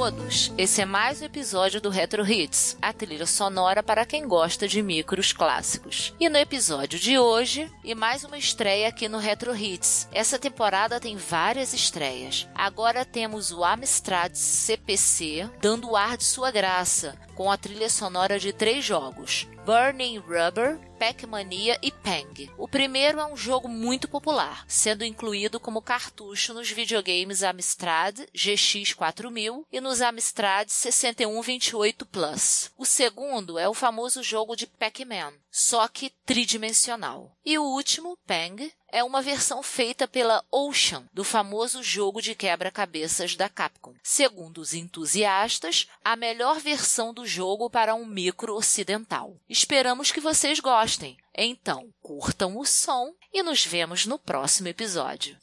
Todos! Esse é mais um episódio do Retro Hits, a trilha sonora para quem gosta de micros clássicos. E no episódio de hoje, e mais uma estreia aqui no Retro Hits. Essa temporada tem várias estreias. Agora temos o Amstrad CPC dando o ar de sua graça, com a trilha sonora de três jogos: Burning Rubber, Pac-Mania e Pang. O primeiro é um jogo muito popular, sendo incluído como cartucho nos videogames Amstrad GX4000 e nos Amstrad 6128 Plus. O segundo é o famoso jogo de Pac-Man, só que tridimensional. E o último, Pang, é uma versão feita pela Ocean do famoso jogo de quebra-cabeças da Capcom. Segundo os entusiastas, a melhor versão do jogo para um micro ocidental. Esperamos que vocês gostem. Então, curtam o som e nos vemos no próximo episódio.